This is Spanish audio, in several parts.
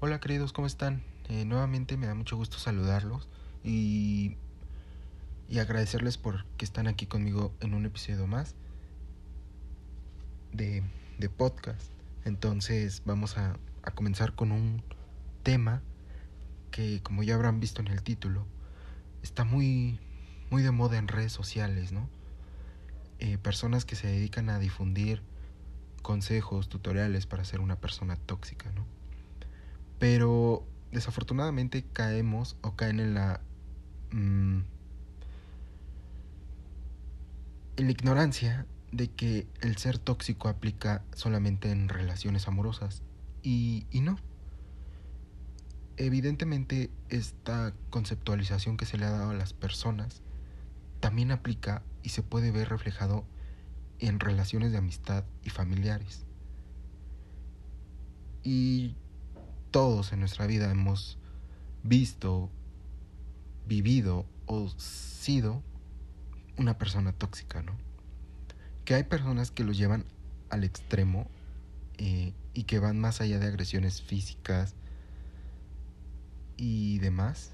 Hola queridos, ¿cómo están? Eh, nuevamente me da mucho gusto saludarlos y, y agradecerles por que están aquí conmigo en un episodio más de, de podcast. Entonces vamos a, a comenzar con un tema que como ya habrán visto en el título, está muy, muy de moda en redes sociales, ¿no? Eh, personas que se dedican a difundir consejos, tutoriales para ser una persona tóxica, ¿no? Pero desafortunadamente caemos o caen en la... Mm, en la ignorancia de que el ser tóxico aplica solamente en relaciones amorosas. Y, y no. Evidentemente esta conceptualización que se le ha dado a las personas también aplica y se puede ver reflejado en relaciones de amistad y familiares. Y todos en nuestra vida hemos visto, vivido o sido una persona tóxica, ¿no? Que hay personas que lo llevan al extremo eh, y que van más allá de agresiones físicas y demás,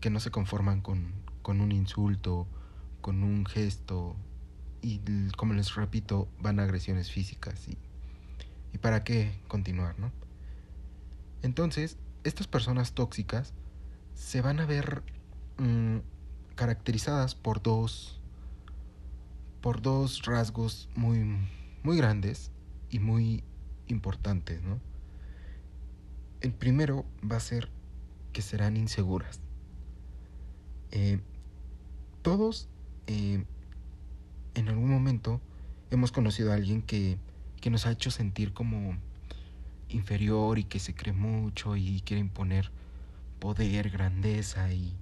que no se conforman con, con un insulto, con un gesto y como les repito, van a agresiones físicas y, y para qué continuar, ¿no? Entonces, estas personas tóxicas se van a ver mmm, caracterizadas por dos por dos rasgos muy muy grandes y muy importantes, ¿no? El primero va a ser que serán inseguras. Eh, todos eh, en algún momento hemos conocido a alguien que, que nos ha hecho sentir como inferior y que se cree mucho y quiere imponer poder, grandeza y,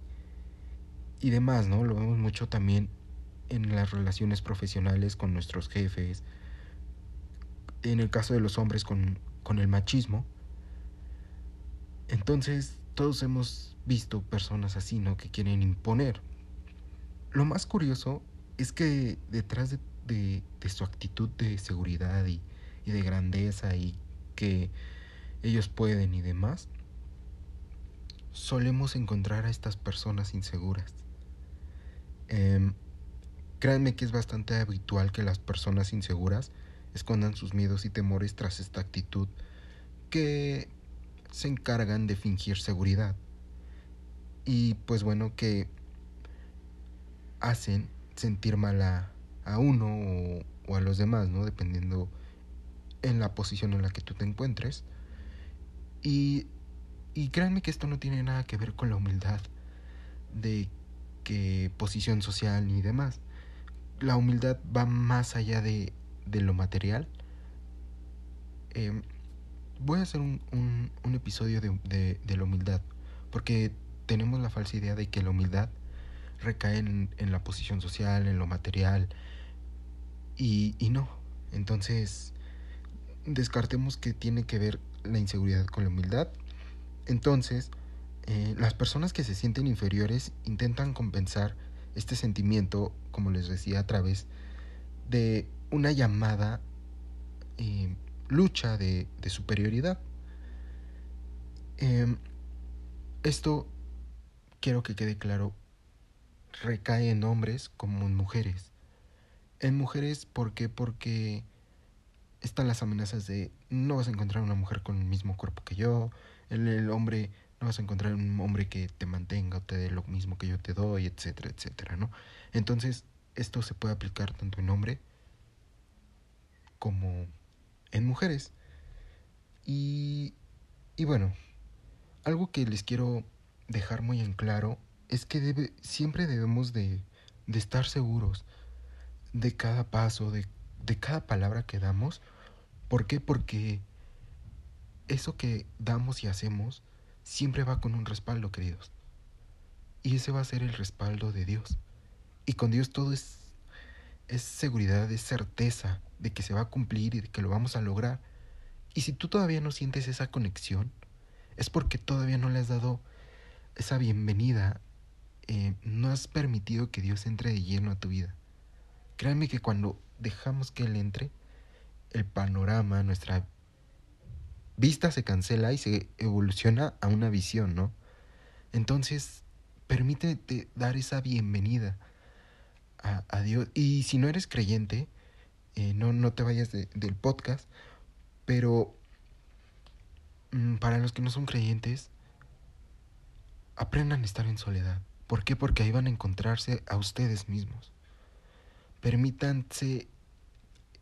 y demás, ¿no? Lo vemos mucho también en las relaciones profesionales con nuestros jefes, en el caso de los hombres con, con el machismo. Entonces, todos hemos visto personas así, ¿no? Que quieren imponer. Lo más curioso es que detrás de, su actitud de seguridad y, de grandeza y que ellos pueden y demás, solemos encontrar a estas personas inseguras. Eh, créanme que es bastante habitual que las personas inseguras escondan sus miedos y temores tras esta actitud que se encargan de fingir seguridad. Y pues bueno, que hacen sentir mal a, uno o, a los demás, ¿no? Dependiendo en la posición en la que tú te encuentres. Y, y créanme que esto no tiene nada que ver con la humildad de que posición social ni demás. La humildad va más allá de, de lo material. Em, voy a hacer un, un, episodio de, de, de la humildad, porque tenemos la falsa idea de que la humildad recaen en, la posición social, en lo material, y, y no. Entonces, descartemos que tiene que ver la inseguridad con la humildad. Entonces, eh, las personas que se sienten inferiores intentan compensar este sentimiento, como les decía, a través de una llamada eh, lucha de, de superioridad. Eh, esto quiero que quede claro recae en hombres como en mujeres. En mujeres, ¿por qué? Porque están las amenazas de no vas a encontrar una mujer con el mismo cuerpo que yo, el, hombre no vas a encontrar un hombre que te mantenga o te dé lo mismo que yo te doy, etcétera, etcétera, ¿no? Entonces, esto se puede aplicar tanto en hombre como en mujeres. Y, y bueno, algo que les quiero dejar muy en claro es que debe, siempre debemos de, de estar seguros de cada paso, de, de cada palabra que damos. ¿Por qué? Porque eso que damos y hacemos siempre va con un respaldo, queridos. Y ese va a ser el respaldo de Dios. Y con Dios todo es, es seguridad, es certeza de que se va a cumplir y de que lo vamos a lograr. Y si tú todavía no sientes esa conexión, es porque todavía no le has dado esa bienvenida eh, no has permitido que Dios entre de lleno a tu vida. Créanme que cuando dejamos que Él entre, el panorama, nuestra vista se cancela y se evoluciona a una visión, ¿no? Entonces, permítete dar esa bienvenida a, Dios. Y si no eres creyente, eh, no, no te vayas del podcast, pero mm, para los que no son creyentes, aprendan a estar en soledad. ¿Por qué? Porque ahí van a encontrarse a ustedes mismos. Permítanse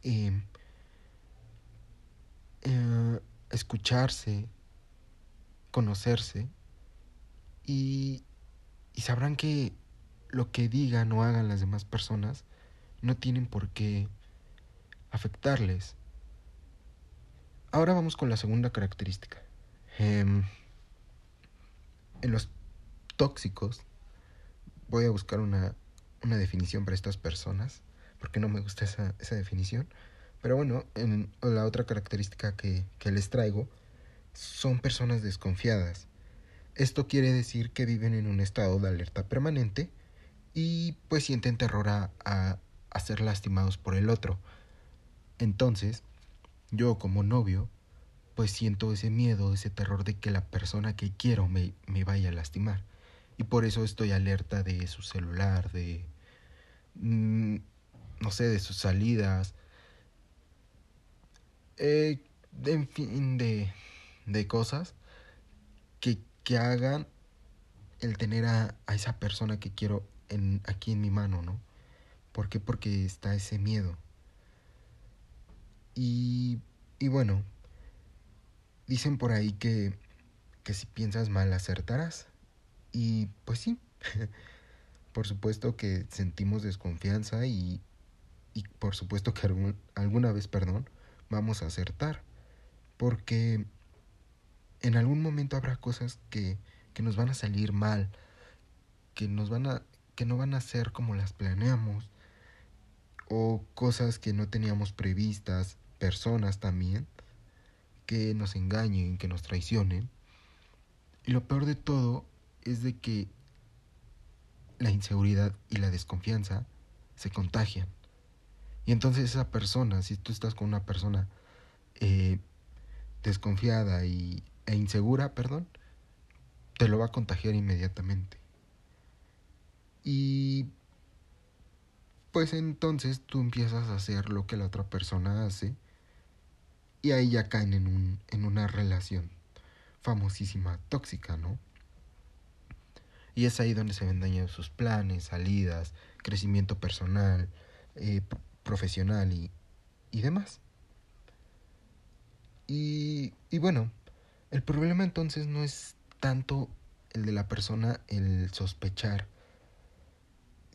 em, eh, escucharse, conocerse y, y sabrán que lo que digan o hagan las demás personas no tienen por qué afectarles. Ahora vamos con la segunda característica. Em, en los tóxicos, voy a buscar una, una, definición para estas personas, porque no me gusta esa, esa definición. Pero bueno, en, la otra característica que, que les traigo son personas desconfiadas. Esto quiere decir que viven en un estado de alerta permanente y pues sienten terror a, a, ser lastimados por el otro. Entonces, yo como novio, pues siento ese miedo, ese terror de que la persona que quiero me, me vaya a lastimar. Y por eso estoy alerta de su celular, de... Mm, no sé, de sus salidas. Eh, en fin, de, de cosas que, que hagan el tener a, a esa persona que quiero aquí en mi mano, ¿no? ¿Por qué? Porque está ese miedo. Y, y bueno, dicen por ahí que, que si piensas mal acertarás. Y pues sí, por supuesto que sentimos desconfianza y, y por supuesto que alguna vez, perdón, vamos a acertar. Porque en algún momento habrá cosas que, que nos van a salir mal, que nos van a que no van a ser como las planeamos, o cosas que no teníamos previstas, personas también, que nos engañen, que nos traicionen. Y lo peor de todo es de que la inseguridad y la desconfianza se contagian. Y entonces esa persona, si tú estás con una persona eh, desconfiada y, e insegura, perdón, te lo va a contagiar inmediatamente. Y pues entonces tú empiezas a hacer lo que la otra persona hace y ahí ya caen en, un, en una relación famosísima tóxica, ¿no? Y es ahí donde se ven dañados sus planes, salidas, crecimiento personal, eh, profesional y, y demás. Y, y bueno, el problema entonces no es tanto el de la persona el sospechar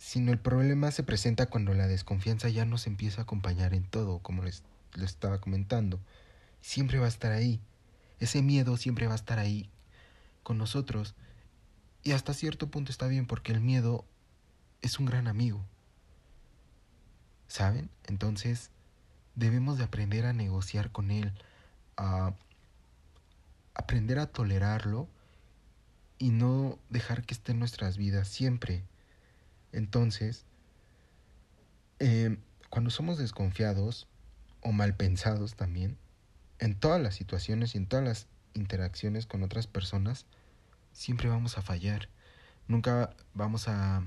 sino el problema se presenta cuando la desconfianza ya nos empieza a acompañar en todo, como les, estaba comentando. Siempre va a estar ahí. Ese miedo siempre va a estar ahí con nosotros. Y hasta cierto punto está bien porque el miedo es un gran amigo. ¿Saben? Entonces debemos de aprender a negociar con él, a aprender a tolerarlo y no dejar que esté en nuestras vidas siempre. Entonces, eh, cuando somos desconfiados o mal pensados también, en todas las situaciones y en todas las interacciones con otras personas, siempre vamos a fallar. Nunca vamos a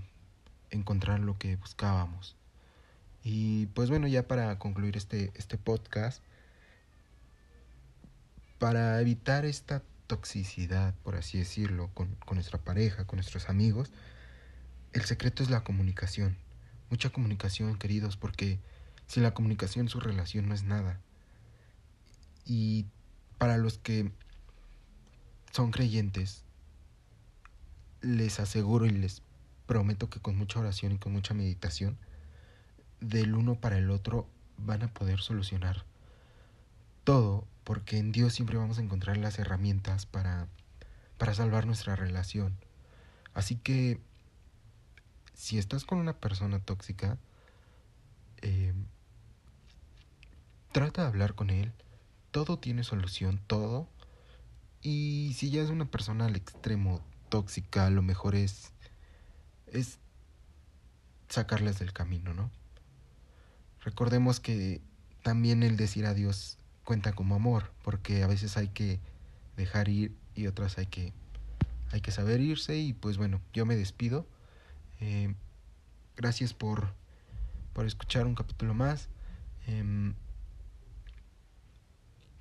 encontrar lo que buscábamos. Y pues bueno, ya para concluir este, este podcast, para evitar esta toxicidad, por así decirlo, con, con nuestra pareja, con nuestros amigos, el secreto es la comunicación. Mucha comunicación, queridos, porque sin la comunicación su relación no es nada. Y para los que son creyentes, les aseguro y les prometo que con mucha oración y con mucha meditación, del uno para el otro van a poder solucionar todo, porque en Dios siempre vamos a encontrar las herramientas para, para salvar nuestra relación. Así que si estás con una persona tóxica, eh, trata de hablar con él. Todo tiene solución, todo. Y si ya es una persona al extremo tóxica, lo mejor es, es sacarles del camino, ¿no? Recordemos que también el decir adiós cuenta como amor, porque a veces hay que dejar ir y otras hay que, hay que saber irse y pues bueno, yo me despido. Eh, gracias por, por escuchar un capítulo más. Em,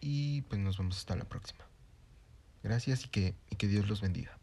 y pues nos vemos hasta la próxima. Gracias y que, y que Dios los bendiga.